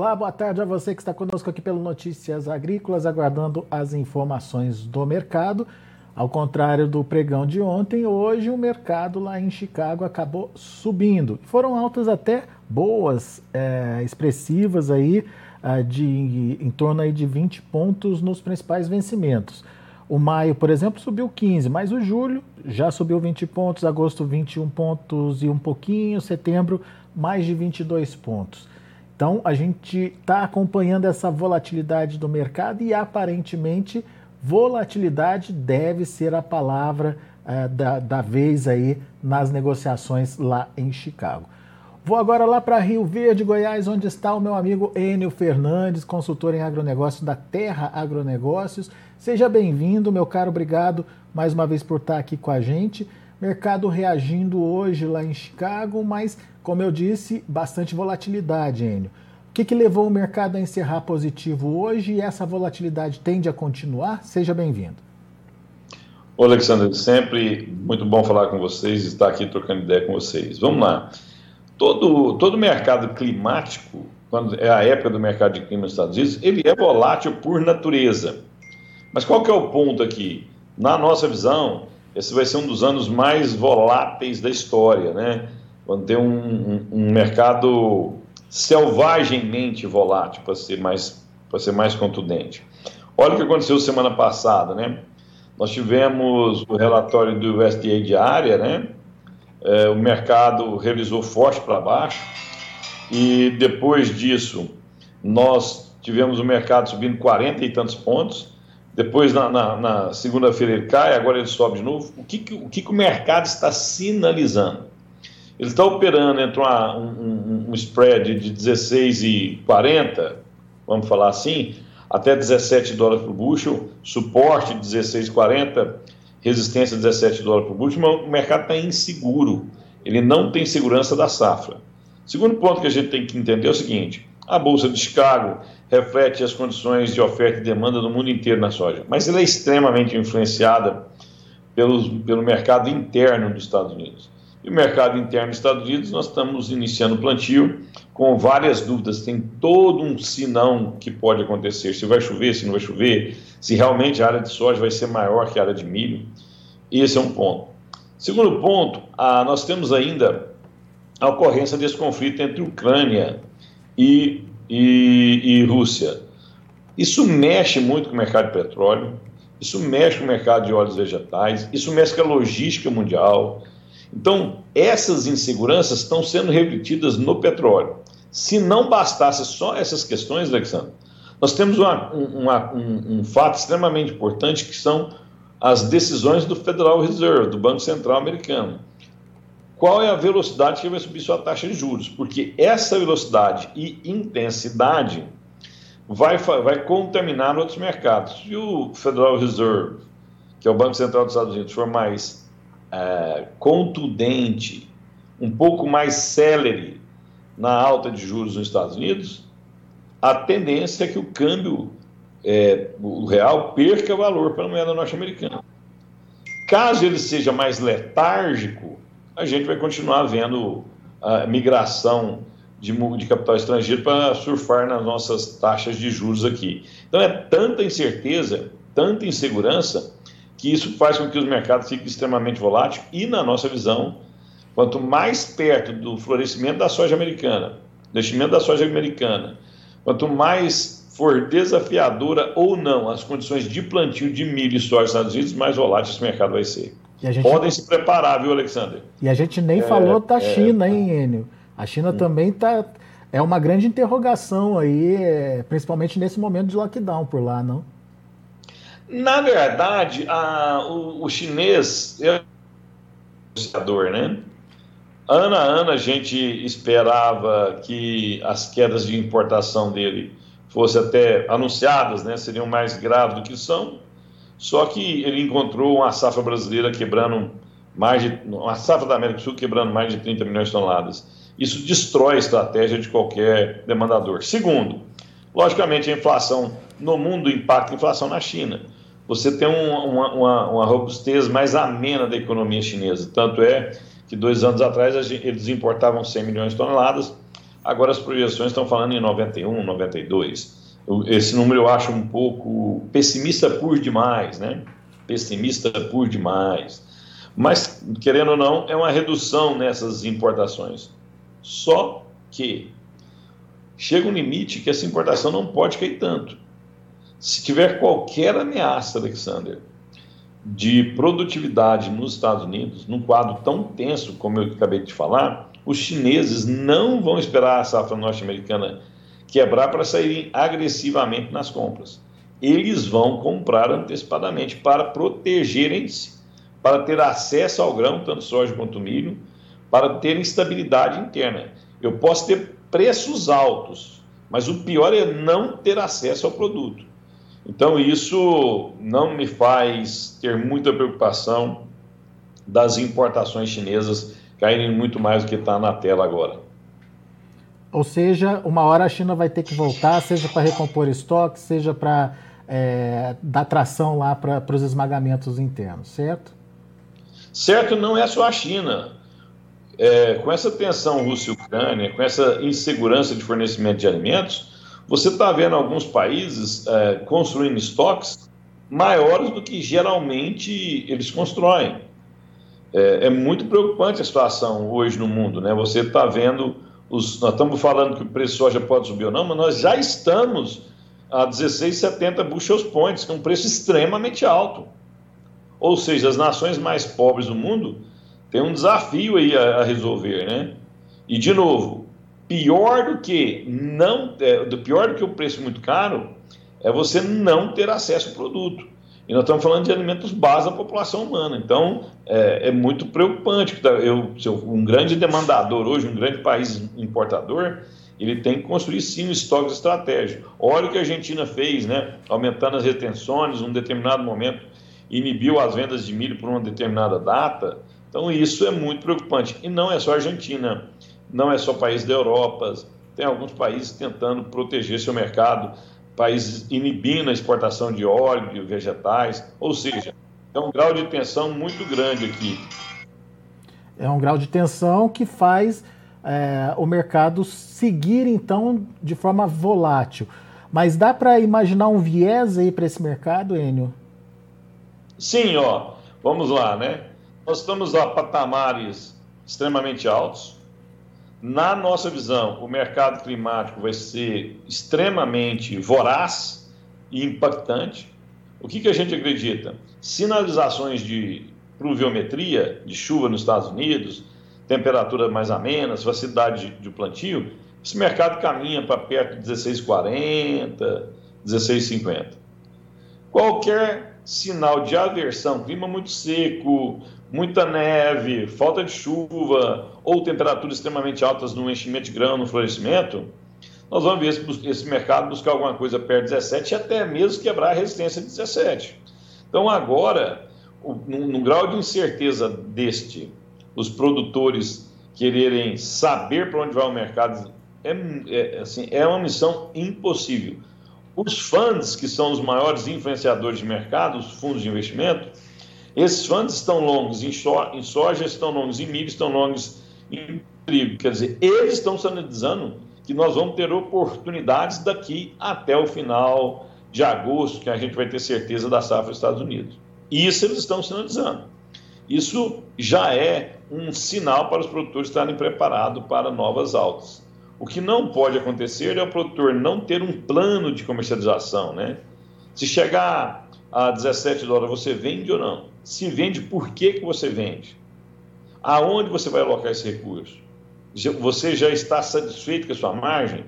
Olá, boa tarde a você que está conosco aqui pelo Notícias Agrícolas, aguardando as informações do mercado. Ao contrário do pregão de ontem, hoje o mercado lá em Chicago acabou subindo. Foram altas até boas, é, expressivas aí, é, de, em torno aí de 20 pontos nos principais vencimentos. O maio, por exemplo, subiu 15, mas o julho já subiu 20 pontos, agosto 21 pontos e um pouquinho, setembro mais de 22 pontos. Então, a gente está acompanhando essa volatilidade do mercado e aparentemente volatilidade deve ser a palavra uh, da, da vez aí nas negociações lá em Chicago. Vou agora lá para Rio Verde, Goiás, onde está o meu amigo Enio Fernandes, consultor em agronegócio da Terra Agronegócios. Seja bem-vindo, meu caro, obrigado mais uma vez por estar aqui com a gente. Mercado reagindo hoje lá em Chicago, mas, como eu disse, bastante volatilidade, Enio. O que, que levou o mercado a encerrar positivo hoje e essa volatilidade tende a continuar? Seja bem-vindo. Ô, Alexandre, sempre muito bom falar com vocês estar aqui trocando ideia com vocês. Vamos lá. Todo, todo mercado climático, quando é a época do mercado de clima nos Estados Unidos, ele é volátil por natureza. Mas qual que é o ponto aqui? Na nossa visão, esse vai ser um dos anos mais voláteis da história, né? Quando tem um, um, um mercado selvagemmente volátil, para ser mais para ser mais contundente. Olha o que aconteceu semana passada, né? Nós tivemos o relatório do USDA diária, né? É, o mercado revisou forte para baixo e depois disso nós tivemos o mercado subindo 40 e tantos pontos depois, na, na, na segunda-feira, ele cai, agora ele sobe de novo. O que, que o, que, que o mercado está sinalizando? Ele está operando entre uma, um, um, spread de 16,40, vamos falar assim, até 17 dólares por bushel, suporte de 16,40, resistência de 17 dólares por bushel, mas o mercado está inseguro. Ele não tem segurança da safra. Segundo ponto que a gente tem que entender é o seguinte: a Bolsa de Chicago reflete as condições de oferta e demanda no mundo inteiro na soja, mas ela é extremamente influenciada pelo, pelo mercado interno dos Estados Unidos. E o mercado interno dos Estados Unidos, nós estamos iniciando o plantio com várias dúvidas. Tem todo um sinão que pode acontecer: se vai chover, se não vai chover, se realmente a área de soja vai ser maior que a área de milho. Esse é um ponto. Segundo ponto, ah, nós temos ainda a ocorrência desse conflito entre Ucrânia e, e, e Rússia. Isso mexe muito com o mercado de petróleo, isso mexe com o mercado de óleos vegetais, isso mexe com a logística mundial. Então, essas inseguranças estão sendo refletidas no petróleo. Se não bastasse só essas questões, Alexandre, nós temos uma, uma, um, um fato extremamente importante que são as decisões do Federal Reserve, do Banco Central americano qual é a velocidade que vai subir sua taxa de juros, porque essa velocidade e intensidade vai, vai contaminar outros mercados. Se o Federal Reserve, que é o Banco Central dos Estados Unidos, for mais é, contundente, um pouco mais célere na alta de juros nos Estados Unidos, a tendência é que o câmbio é, o real perca valor para a moeda norte-americana. Caso ele seja mais letárgico, a gente vai continuar vendo a migração de, de capital estrangeiro para surfar nas nossas taxas de juros aqui. Então é tanta incerteza, tanta insegurança, que isso faz com que os mercados fiquem extremamente voláteis e, na nossa visão, quanto mais perto do florescimento da soja americana, do investimento da soja americana, quanto mais for desafiadora ou não as condições de plantio de milho e soja nos Estados Unidos, mais volátil esse mercado vai ser. Gente... Podem se preparar, viu, Alexander? E a gente nem é, falou da é, China, hein, Enio? A China hum. também tá, é uma grande interrogação aí, é, principalmente nesse momento de lockdown por lá, não? Na verdade, a, o, o chinês é negociador, né? Ano a ano a gente esperava que as quedas de importação dele fossem até anunciadas, né? Seriam mais graves do que são. Só que ele encontrou uma safra brasileira quebrando mais de. uma safra da América do Sul quebrando mais de 30 milhões de toneladas. Isso destrói a estratégia de qualquer demandador. Segundo, logicamente a inflação no mundo impacta a inflação na China. Você tem uma, uma, uma robustez mais amena da economia chinesa. Tanto é que dois anos atrás eles importavam 100 milhões de toneladas, Agora as projeções estão falando em 91, 92. Esse número eu acho um pouco pessimista por demais, né? Pessimista por demais. Mas, querendo ou não, é uma redução nessas importações. Só que chega um limite que essa importação não pode cair tanto. Se tiver qualquer ameaça, Alexander, de produtividade nos Estados Unidos, num quadro tão tenso como eu acabei de falar, os chineses não vão esperar a safra norte-americana quebrar para saírem agressivamente nas compras. Eles vão comprar antecipadamente para protegerem-se, para ter acesso ao grão, tanto soja quanto milho, para ter estabilidade interna. Eu posso ter preços altos, mas o pior é não ter acesso ao produto. Então, isso não me faz ter muita preocupação das importações chinesas caírem muito mais do que está na tela agora. Ou seja, uma hora a China vai ter que voltar, seja para recompor estoque, seja para é, dar tração lá para os esmagamentos internos, certo? Certo, não é só a China. É, com essa tensão Rússia-Ucrânia, com essa insegurança de fornecimento de alimentos, você está vendo alguns países é, construindo estoques maiores do que geralmente eles constroem. É, é, muito preocupante a situação hoje no mundo, né? Você está vendo, os, nós estamos falando que o preço de soja pode subir ou não, mas nós já estamos a 16,70 bushels points, que é um preço extremamente alto. Ou seja, as nações mais pobres do mundo têm um desafio aí a, a resolver, né? E de novo, pior do que não, é, pior do que o preço muito caro é você não ter acesso ao produto. E nós estamos falando de alimentos básicos da população humana. Então, é, é muito preocupante. Eu, um grande demandador hoje, um grande país importador, ele tem que construir sim um estoque estratégico. Olha o que a Argentina fez, né? aumentando as retenções, num determinado momento inibiu as vendas de milho por uma determinada data. Então, isso é muito preocupante. E não é só a Argentina não é só país da Europa, tem alguns países tentando proteger seu mercado, países inibindo a exportação de óleo, de vegetais, ou seja, é um grau de tensão muito grande aqui. É um grau de tensão que faz é, o mercado seguir, então, de forma volátil. Mas dá para imaginar um viés aí para esse mercado, Enio? Sim, ó. Vamos lá, né? Nós estamos a patamares extremamente altos, na nossa visão, o mercado climático vai ser extremamente voraz e impactante. O que, que a gente acredita? Sinalizações de pluviometria, de chuva nos Estados Unidos, temperatura mais amena, facilidade de plantio, esse mercado caminha para perto de 16,40, 16,50. Qualquer sinal de aversão, clima muito seco, muita neve, falta de chuva ou temperaturas extremamente altas no enchimento de grão, no florescimento, nós vamos ver esse, esse mercado buscar alguma coisa perto de 17 e até mesmo quebrar a resistência de 17. Então, agora, num, grau de incerteza deste, os produtores quererem saber para onde vai o mercado é, é, assim, é uma missão impossível. Os fundos, que são os maiores influenciadores de mercado, os fundos de investimento, esses fundos estão longos em, soja, estão longos em milho, estão longos em trigo. Quer dizer, eles estão sinalizando que nós vamos ter oportunidades daqui até o final de agosto, que a gente vai ter certeza da safra dos Estados Unidos. Isso eles estão sinalizando. Isso já é um sinal para os produtores estarem preparados para novas altas. O que não pode acontecer é o produtor não ter um plano de comercialização, né? Se chegar a 17 dólares, você vende ou não? Se vende, por que, que você vende? Aonde você vai alocar esse recurso? Você já está satisfeito com a sua margem?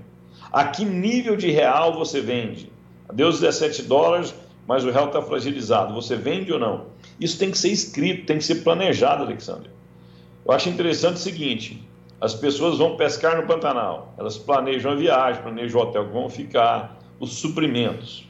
A que nível de real você vende? Deu os 17 dólares, mas o real está fragilizado. Você vende ou não? Isso tem que ser escrito, tem que ser planejado, Alexandre. Eu acho interessante o seguinte: as pessoas vão pescar no Pantanal, elas planejam a viagem, planejam o hotel que vão ficar, os suprimentos.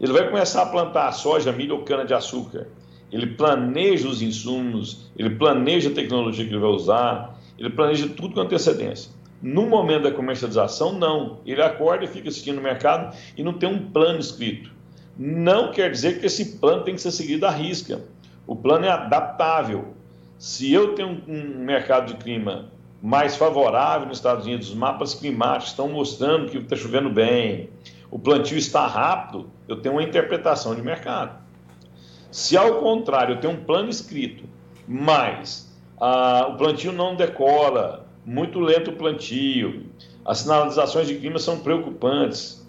Ele vai começar a plantar soja, milho ou cana-de-açúcar. Ele planeja os insumos, ele planeja a tecnologia que ele vai usar, ele planeja tudo com antecedência. No momento da comercialização, não. Ele acorda e fica assistindo o mercado e não tem um plano escrito. Não quer dizer que esse plano tem que ser seguido à risca. O plano é adaptável. Se eu tenho um mercado de clima mais favorável nos Estados Unidos, os mapas climáticos estão mostrando que está chovendo bem, o plantio está rápido, eu tenho uma interpretação de mercado. Se ao contrário, eu tenho um plano escrito, mas ah, o plantio não decola, muito lento o plantio, as sinalizações de clima são preocupantes,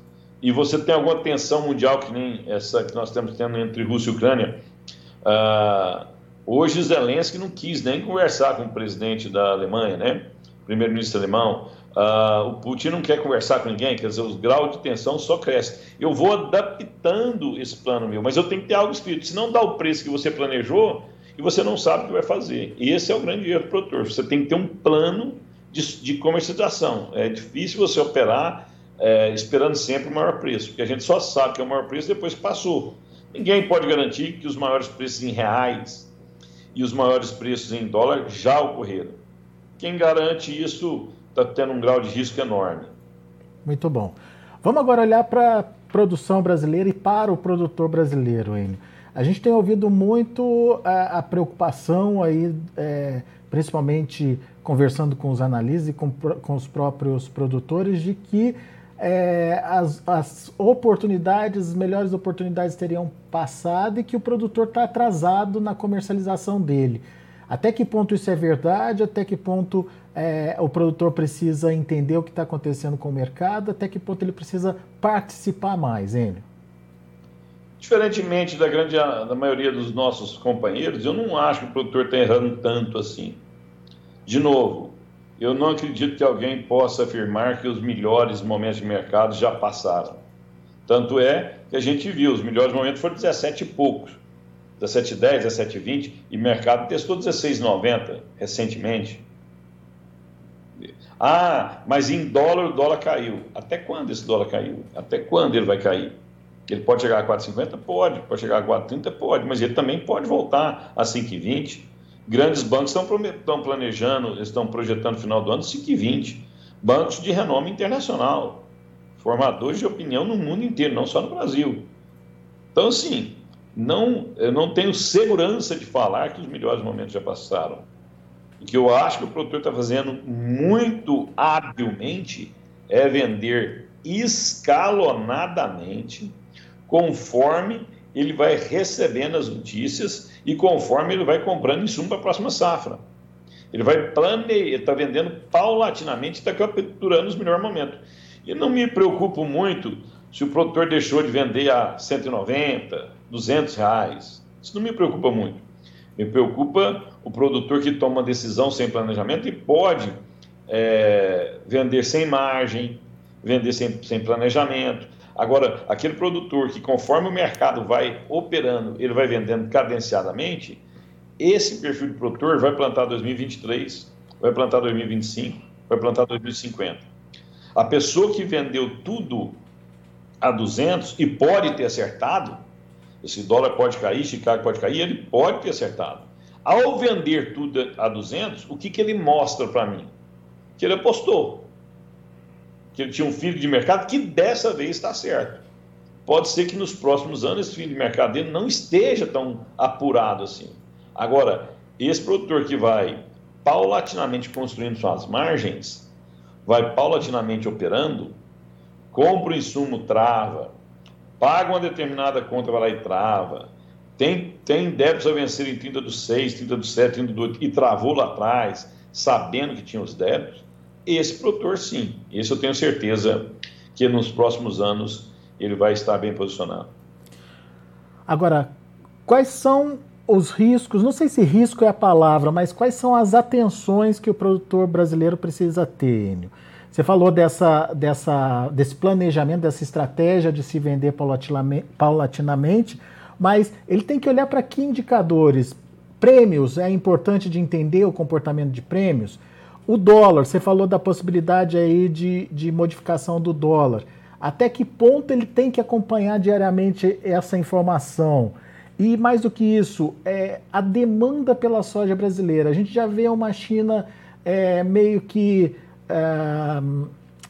e você tem alguma tensão mundial, que nem essa que nós estamos tendo entre Rússia e Ucrânia, ah, hoje Zelensky não quis nem conversar com o presidente da Alemanha, né? primeiro-ministro alemão, Uh, o Putin não quer conversar com ninguém, quer dizer, os graus de tensão só crescem. Eu vou adaptando esse plano meu, mas eu tenho que ter algo escrito. Se não dá o preço que você planejou e você não sabe o que vai fazer. E esse é o grande erro do produtor. Você tem que ter um plano de, de comercialização. É difícil você operar é, esperando sempre o maior preço, porque a gente só sabe que é o maior preço depois que passou. Ninguém pode garantir que os maiores preços em reais e os maiores preços em dólar já ocorreram. Quem garante isso está tendo um grau de risco enorme. Muito bom. Vamos agora olhar para a produção brasileira e para o produtor brasileiro, Enio. A gente tem ouvido muito a, a preocupação aí, é, principalmente conversando com os analistas e com, com os próprios produtores, de que é, as, as, oportunidades, as melhores oportunidades teriam passado e que o produtor está atrasado na comercialização dele. Até que ponto isso é verdade? Até que ponto é, o produtor precisa entender o que está acontecendo com o mercado? Até que ponto ele precisa participar mais, Enio? Diferentemente da grande da maioria dos nossos companheiros, eu não acho que o produtor está errando tanto assim. De novo, eu não acredito que alguém possa afirmar que os melhores momentos de mercado já passaram. Tanto é que a gente viu, os melhores momentos foram 17 e poucos. 17,10, 17,20 e o mercado testou 16,90 recentemente. Ah, mas em dólar o dólar caiu. Até quando esse dólar caiu? Até quando ele vai cair? Ele pode chegar a 4,50? Pode. Pode chegar a 4,30? Pode. Mas ele também pode voltar a 5,20. Grandes bancos estão planejando, estão projetando no final do ano 5,20. Bancos de renome internacional. Formadores de opinião no mundo inteiro, não só no Brasil. Então, assim, não, eu não tenho segurança de falar que os melhores momentos já passaram. O que eu acho que o produtor está fazendo muito habilmente é vender escalonadamente, conforme ele vai recebendo as notícias e conforme ele vai comprando insumo para a próxima safra. Ele vai planejar, está vendendo paulatinamente, está capturando os melhores momentos. E não me preocupo muito se o produtor deixou de vender a 190, 200 reais. Isso não me preocupa muito. Me preocupa o produtor que toma decisão sem planejamento e pode é, vender sem margem, vender sem, sem planejamento. Agora, aquele produtor que, conforme o mercado vai operando, ele vai vendendo cadenciadamente, esse perfil de produtor vai plantar 2023, vai plantar 2025, vai plantar 2050. A pessoa que vendeu tudo a 200 e pode ter acertado, esse dólar pode cair, Chicago pode cair, ele pode ter acertado. Ao vender tudo a 200, o que, que ele mostra para mim? Que ele apostou. Que ele tinha um filho de mercado que dessa vez está certo. Pode ser que nos próximos anos esse filho de mercado dele não esteja tão apurado assim. Agora, esse produtor que vai paulatinamente construindo suas margens, vai paulatinamente operando, compra o insumo, trava, paga uma determinada conta, vai lá e trava, tem, tem débitos a vencer em 30 do 6, 30 do 7, 30 do 8, e travou lá atrás, sabendo que tinha os débitos, esse produtor sim, esse eu tenho certeza que nos próximos anos ele vai estar bem posicionado. Agora, quais são os riscos, não sei se risco é a palavra, mas quais são as atenções que o produtor brasileiro precisa ter, Enio? Você falou dessa, dessa, desse planejamento, dessa estratégia de se vender paulatinamente, mas ele tem que olhar para que indicadores? Prêmios, é importante de entender o comportamento de prêmios. O dólar, você falou da possibilidade aí de, de modificação do dólar. Até que ponto ele tem que acompanhar diariamente essa informação? E mais do que isso, é a demanda pela soja brasileira. A gente já vê uma China é, meio que é,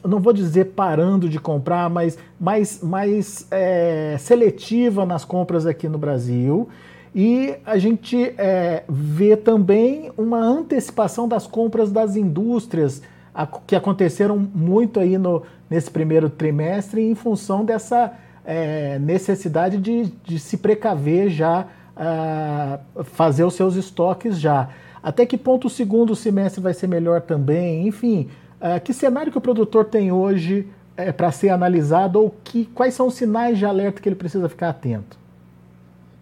não vou dizer parando de comprar, mas mais, mais é, seletiva nas compras aqui no Brasil. E a gente é, vê também uma antecipação das compras das indústrias a, que aconteceram muito aí no, nesse primeiro trimestre em função dessa é, necessidade de, de, se precaver já, uh, fazer os seus estoques já. Até que ponto o segundo semestre vai ser melhor também? Enfim, uh, que cenário que o produtor tem hoje é, para ser analisado ou que, quais são os sinais de alerta que ele precisa ficar atento?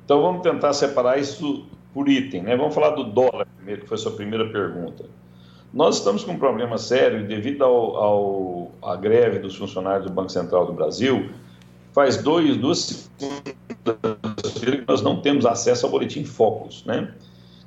Então vamos tentar separar isso por item, né? Vamos falar do dólar primeiro, que foi a sua primeira pergunta. Nós estamos com um problema sério devido ao, ao à greve dos funcionários do Banco Central do Brasil. Faz dois, duas que nós não temos acesso ao boletim Focus, né?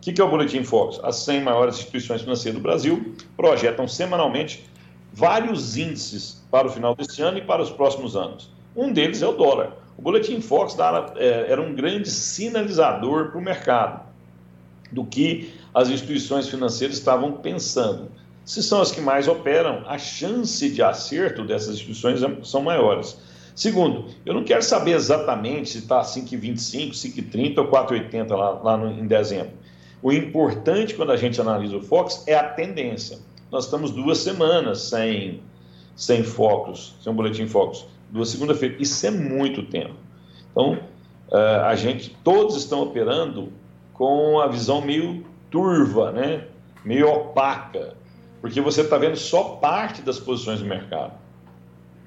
O que, que é o boletim Focus? As 100 maiores instituições financeiras do Brasil projetam semanalmente vários índices para o final deste ano e para os próximos anos. Um deles é o dólar. O Boletim Fox é, era um grande sinalizador para o mercado do que as instituições financeiras estavam pensando. Se são as que mais operam, a chance de acerto dessas instituições são maiores. Segundo, eu não quero saber exatamente se está 5,25, 5,30 ou 4,80 lá, lá no, em dezembro. O importante quando a gente analisa o Fox é a tendência. Nós estamos duas semanas sem, sem focos, sem um boletim focos duas segunda-feira. Isso é muito tempo. Então, uh, a gente, todos estão operando com a visão meio turva, né? meio opaca, porque você está vendo só parte das posições do mercado.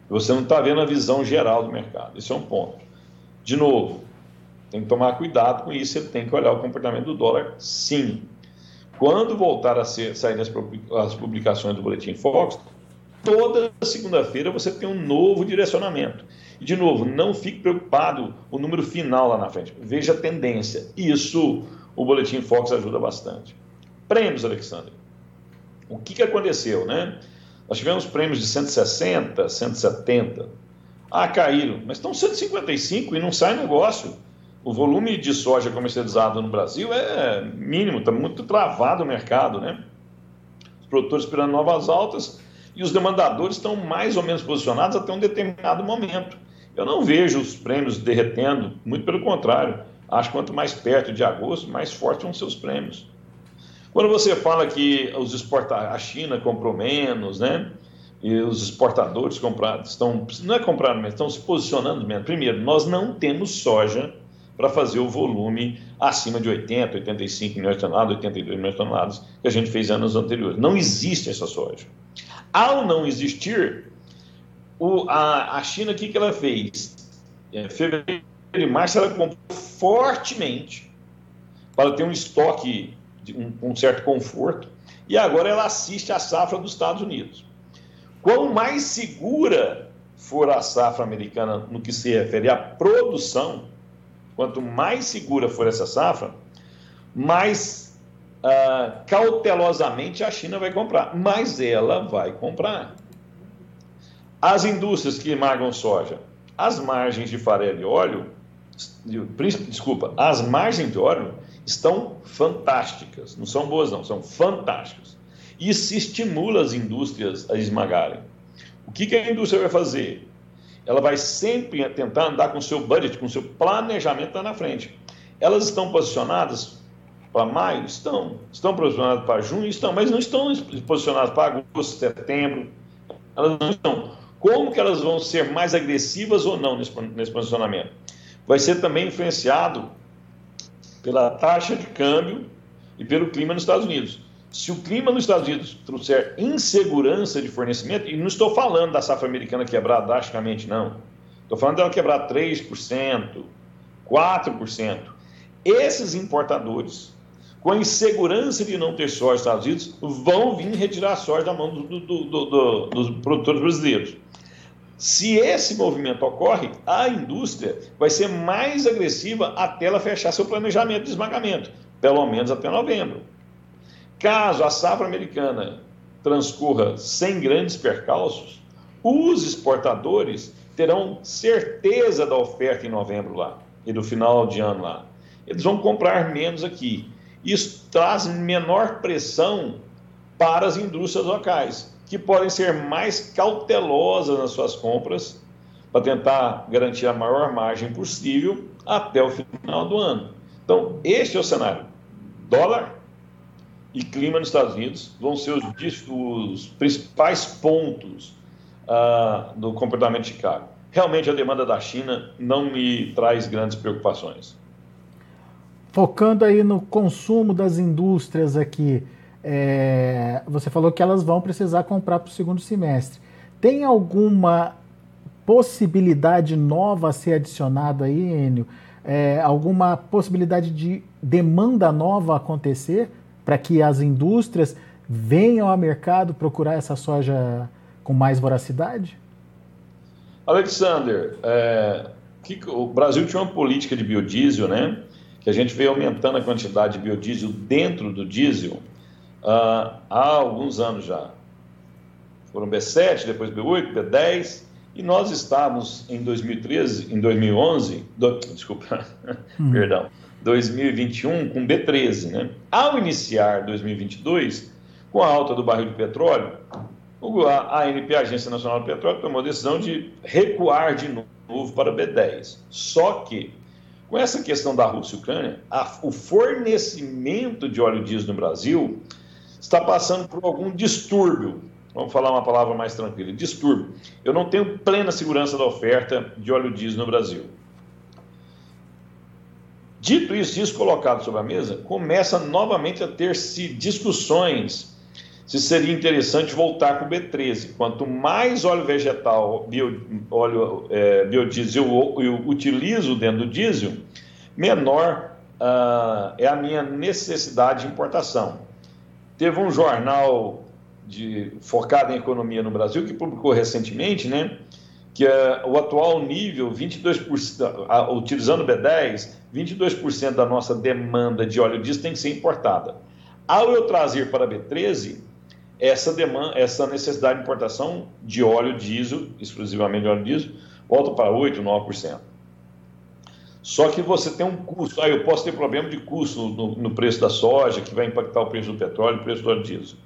Você não está vendo a visão geral do mercado. Esse é um ponto. De novo, tem que tomar cuidado com isso, você tem que olhar o comportamento do dólar, sim. Quando voltar a ser, sair as publicações do Boletim Fox, toda segunda-feira você tem um novo direcionamento. E, de novo, não fique preocupado o número final lá na frente. Veja a tendência. Isso o Boletim Fox ajuda bastante. Prêmios, Alexandre. O que, que aconteceu, né? Nós tivemos prêmios de 160, 170. Ah, caíram, mas estão 155 e não sai negócio. O volume de soja comercializado no Brasil é mínimo, está muito travado o mercado, né? Os produtores esperando novas altas, e os demandadores estão mais ou menos posicionados até um determinado momento. Eu não vejo os prêmios derretendo, muito pelo contrário. Acho que quanto mais perto de agosto, mais fortes vão ser os prêmios. Quando você fala que os exporta a China comprou menos, né? E os exportadores compraram, estão, não é comprando menos, estão se posicionando menos. Primeiro, nós não temos soja para fazer o volume acima de 80, 85 milhões de toneladas, 82 milhões de toneladas que a gente fez anos anteriores. Não existe essa soja. Ao não existir, o, a, a China, o que, que ela fez? Em é, fevereiro e março, ela comprou fortemente para ter um estoque, de um, um certo conforto, e agora ela assiste à safra dos Estados Unidos. Quanto mais segura for a safra americana no que se refere à produção, quanto mais segura for essa safra, mais ah, cautelosamente a China vai comprar, mas ela vai comprar. As indústrias que magam soja, as margens de farelo e óleo, desculpa, as margens de óleo estão fantásticas, não são boas não, são fantásticas. E se estimula as indústrias a esmagarem. O que, que a indústria vai fazer? Ela vai sempre tentar andar com o seu budget, com o seu planejamento lá na frente. Elas estão posicionadas para maio? Estão. Estão posicionadas para junho? Estão, mas não estão posicionadas para agosto, setembro. Elas não estão. Como que elas vão ser mais agressivas ou não nesse, nesse posicionamento? Vai ser também influenciado pela taxa de câmbio e pelo clima nos Estados Unidos. Se o clima nos Estados Unidos trouxer insegurança de fornecimento, e não estou falando da safra americana quebrar drasticamente, não. Estou falando dela quebrar 3%, 4%. Esses importadores com a insegurança de não ter soja nos Estados Unidos, vão vir retirar soja da mão do, do, do, dos produtores brasileiros. Se esse movimento ocorre, a indústria vai ser mais agressiva até ela fechar seu planejamento de esmagamento, pelo menos até novembro. Caso a safra americana transcorra sem grandes percalços, os exportadores terão certeza da oferta em novembro lá e do final de ano lá. Eles vão comprar menos aqui. Isso traz menor pressão para as indústrias locais, que podem ser mais cautelosas nas suas compras para tentar garantir a maior margem possível até o final do ano. Então, este é o cenário. Dólar e clima nos Estados Unidos vão ser os, os principais pontos uh, do comportamento de Chicago. Realmente, a demanda da China não me traz grandes preocupações. Focando aí no consumo das indústrias aqui, é, você falou que elas vão precisar comprar para o segundo semestre. Tem alguma possibilidade nova a ser adicionada aí, Enio? É, alguma possibilidade de demanda nova acontecer para que as indústrias venham ao mercado procurar essa soja com mais voracidade? Alexander, é, que, o Brasil tinha uma política de biodiesel, né? Que a gente veio aumentando a quantidade de biodiesel dentro do diesel uh, há alguns anos já. Foram B7, depois B8, B10, e nós estávamos em 2013, em 2011, do, desculpa, hum. perdão, 2021 com B13, né? Ao iniciar 2022, com a alta do barril de petróleo, a ANP, a Agência Nacional do Petróleo, tomou a decisão de recuar de novo para B10. Só que, com essa questão da Rússia e Ucrânia, a, o fornecimento de óleo diesel no Brasil está passando por algum distúrbio vamos falar uma palavra mais tranquila, distúrbio. Eu não tenho plena segurança da oferta de óleo diesel no Brasil. Dito isso, isso colocado sobre a mesa, começa novamente a ter-se discussões se seria interessante voltar com o B13. Quanto mais óleo vegetal, bio, óleo é, biodiesel eu, eu utilizo dentro do diesel, menor uh, é a minha necessidade de importação. Teve um jornal de, focado em economia no Brasil, que publicou recentemente, né, que é, o atual nível, 22%, a, utilizando o B10, 22% da nossa demanda de óleo diesel tem que ser importada. Ao eu trazer para B13, essa demanda, essa necessidade de importação de óleo diesel, exclusivamente óleo diesel, volta para 8, 9%. Só que você tem um custo, aí eu posso ter problema de custo no, no preço da soja, que vai impactar o preço do petróleo, o preço do óleo diesel.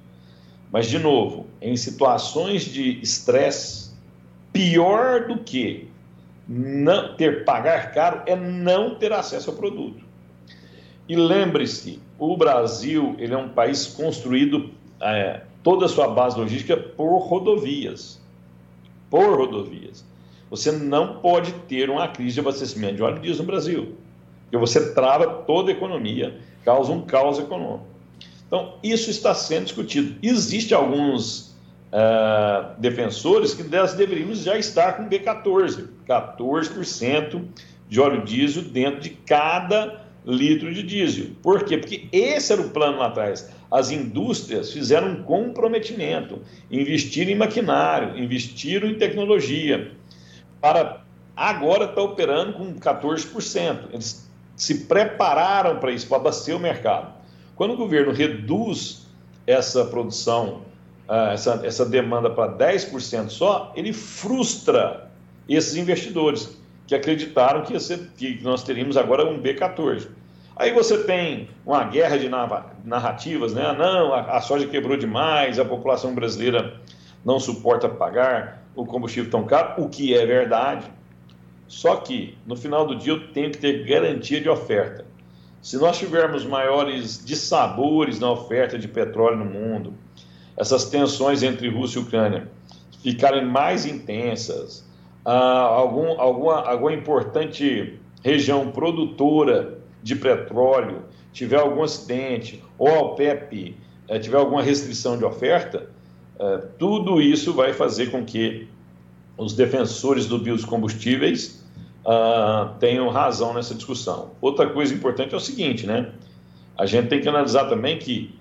Mas, de novo, em situações de estresse, pior do que não ter pagar caro é não ter acesso ao produto. E lembre-se, o Brasil ele é um país construído é, toda a sua base logística por rodovias, por rodovias. Você não pode ter uma crise de abastecimento de óleo diesel no Brasil, porque você trava toda a economia, causa um caos econômico. Então, isso está sendo discutido. Existem alguns uh, defensores que nós deveríamos já estar com B14, 14% de óleo diesel dentro de cada litro de diesel. Por quê? Porque esse era o plano lá atrás. As indústrias fizeram um comprometimento, investiram em maquinário, investiram em tecnologia, para agora estar tá operando com 14%. Eles se prepararam para isso, para abastecer o mercado. Quando o governo reduz essa produção, ah, essa, essa demanda para 10% só, ele frustra esses investidores que acreditaram que, ser, que nós teríamos agora um B14. Aí você tem uma guerra de narrativas, né? Não, a, a soja quebrou demais, a população brasileira não suporta pagar o combustível tão caro, o que é verdade. Só que, no final do dia, eu tenho que ter garantia de oferta. Se nós tivermos maiores dissabores na oferta de petróleo no mundo, essas tensões entre Rússia e Ucrânia ficarem mais intensas, ah, algum, alguma, alguma importante região produtora de petróleo tiver algum acidente, ou a OPEP eh, tiver alguma restrição de oferta, eh, tudo isso vai fazer com que os defensores do biocombustíveis uh, tenham razão nessa discussão. Outra coisa importante é o seguinte, né? A gente tem que analisar também que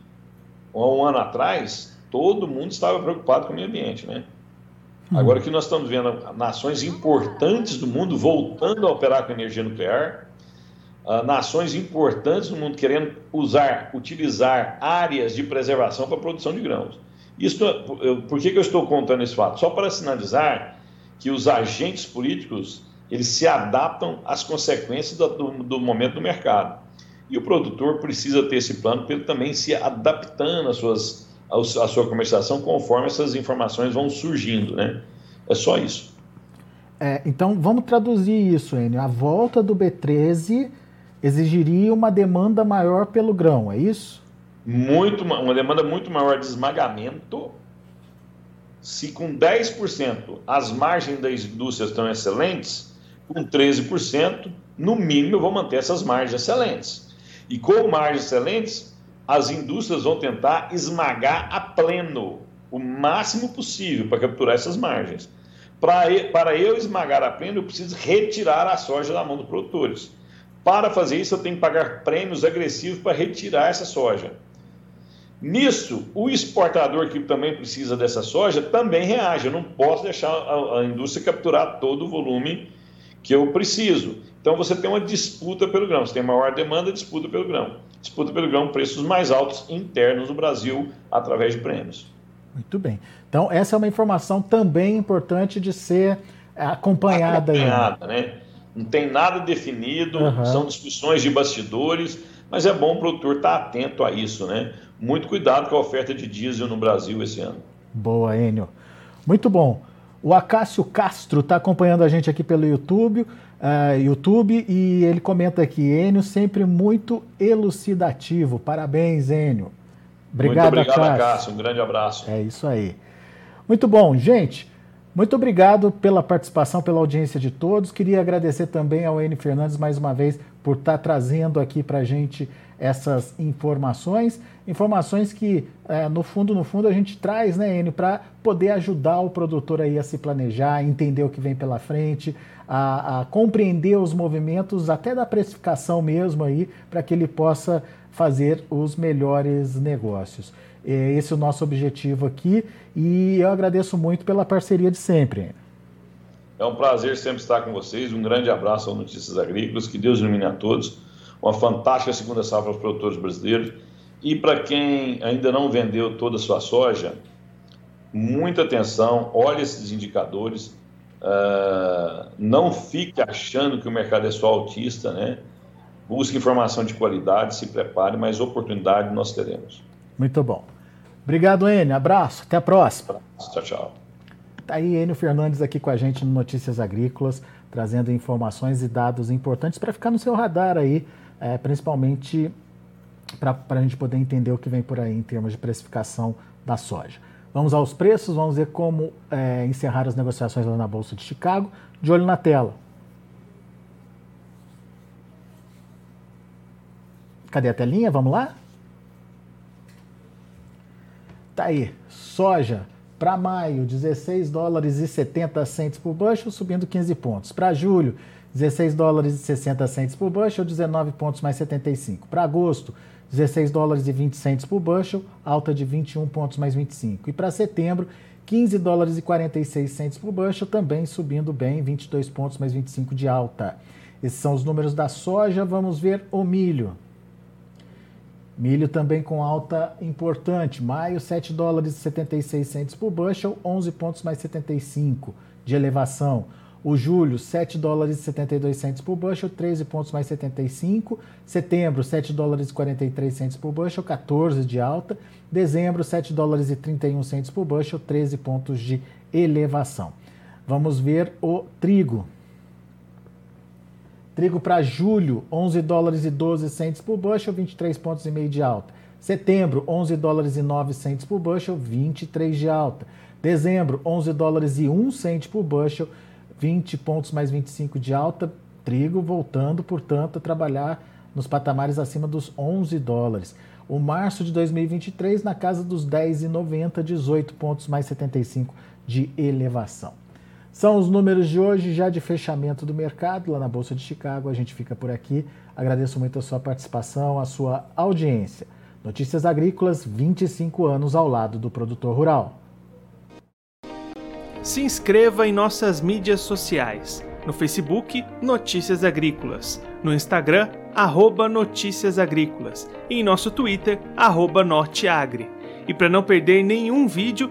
há um ano atrás todo mundo estava preocupado com o meio ambiente, né? Hum. Agora que nós estamos vendo nações importantes do mundo voltando a operar com energia nuclear, uh, nações importantes no mundo querendo usar, utilizar áreas de preservação para a produção de grãos. Isso, por que, que eu estou contando esse fato? Só para sinalizar que os agentes políticos eles se adaptam às consequências do, do, do momento do mercado. E o produtor precisa ter esse plano para ele também se adaptando às suas, à sua comercialização conforme essas informações vão surgindo, né? É só isso. É, então vamos traduzir isso, Enio. A volta do B13 exigiria uma demanda maior pelo grão, é isso? Muito, uma demanda muito maior de esmagamento. Se com 10% as margens das indústrias estão excelentes, com 13%, no mínimo eu vou manter essas margens excelentes. E com margens excelentes, as indústrias vão tentar esmagar a pleno, o máximo possível para capturar essas margens. Para eu esmagar a pleno, eu preciso retirar a soja da mão dos produtores. Para fazer isso, eu tenho que pagar prêmios agressivos para retirar essa soja. Nisso, o exportador que também precisa dessa soja também reage. Eu não posso deixar a, a indústria capturar todo o volume que eu preciso. Então você tem uma disputa pelo grão. Você tem maior demanda, disputa pelo grão. Disputa pelo grão, preços mais altos internos no Brasil através de prêmios. Muito bem. Então essa é uma informação também importante de ser acompanhada. Acompanhada, né? Não tem nada definido, uhum. são discussões de bastidores, mas é bom o produtor estar atento a isso, né? Muito cuidado com a oferta de diesel no Brasil esse ano. Boa, Enio. Muito bom. O Acácio Castro está acompanhando a gente aqui pelo YouTube, uh, YouTube e ele comenta aqui, Enio sempre muito elucidativo. Parabéns, Enio. Obrigado, muito obrigado, Acácio. Acácio. Um grande abraço. É isso aí. Muito bom, gente. Muito obrigado pela participação, pela audiência de todos. Queria agradecer também ao N Fernandes mais uma vez por estar trazendo aqui para a gente essas informações, informações que é, no fundo, no fundo a gente traz, né, Enio, para poder ajudar o produtor aí a se planejar, entender o que vem pela frente, a, a compreender os movimentos até da precificação mesmo aí, para que ele possa fazer os melhores negócios. É esse é o nosso objetivo aqui e eu agradeço muito pela parceria de sempre. É um prazer sempre estar com vocês. Um grande abraço ao Notícias Agrícolas. Que Deus ilumine a todos. Uma fantástica segunda safra aos produtores brasileiros. E para quem ainda não vendeu toda a sua soja, muita atenção, olhe esses indicadores. Uh, não fique achando que o mercado é só autista, né? Busque informação de qualidade, se prepare, mas oportunidade nós teremos. Muito bom. Obrigado, Enio. Abraço. Até a próxima. Tchau, tchau. Tá aí Enio Fernandes aqui com a gente no Notícias Agrícolas, trazendo informações e dados importantes para ficar no seu radar aí, é, principalmente para a gente poder entender o que vem por aí em termos de precificação da soja. Vamos aos preços, vamos ver como é, encerrar as negociações lá na Bolsa de Chicago. De olho na tela. Cadê a telinha? Vamos lá? Tá aí, soja para maio, 16 dólares e 70 centes por bushel, subindo 15 pontos. Para julho, 16 dólares e 60 centes por bushel, 19 pontos mais 75. Para agosto, 16 dólares e 20 centes por bushel, alta de 21 pontos mais 25. E para setembro, 15 dólares e 46 centes por bushel, também subindo bem, 22 pontos mais 25 de alta. Esses são os números da soja. Vamos ver o milho. Milho também com alta importante. Maio, 7 dólares e 76 centos por bushel, 11 pontos mais 75 de elevação. O julho, 7 dólares e 72 centos por bushel, 13 pontos mais 75. Setembro, 7 dólares e 43 centos por bushel, 14 de alta. Dezembro, 7 dólares e 31 centos por bushel, 13 pontos de elevação. Vamos ver o trigo. Trigo para julho, 11 dólares e 12 centes por bushel, 23 pontos e meio de alta. Setembro, 11 dólares e 9 centes por bushel, 23 de alta. Dezembro, 11 dólares e 1 cente por bushel, 20 pontos mais 25 de alta. Trigo voltando, portanto, a trabalhar nos patamares acima dos 11 dólares. O março de 2023 na casa dos 10,90, 18 pontos mais 75 de elevação. São os números de hoje, já de fechamento do mercado lá na Bolsa de Chicago. A gente fica por aqui. Agradeço muito a sua participação, a sua audiência. Notícias Agrícolas, 25 anos ao lado do produtor rural. Se inscreva em nossas mídias sociais. No Facebook, Notícias Agrícolas. No Instagram, arroba Notícias Agrícolas. E em nosso Twitter, arroba Norteagri. E para não perder nenhum vídeo,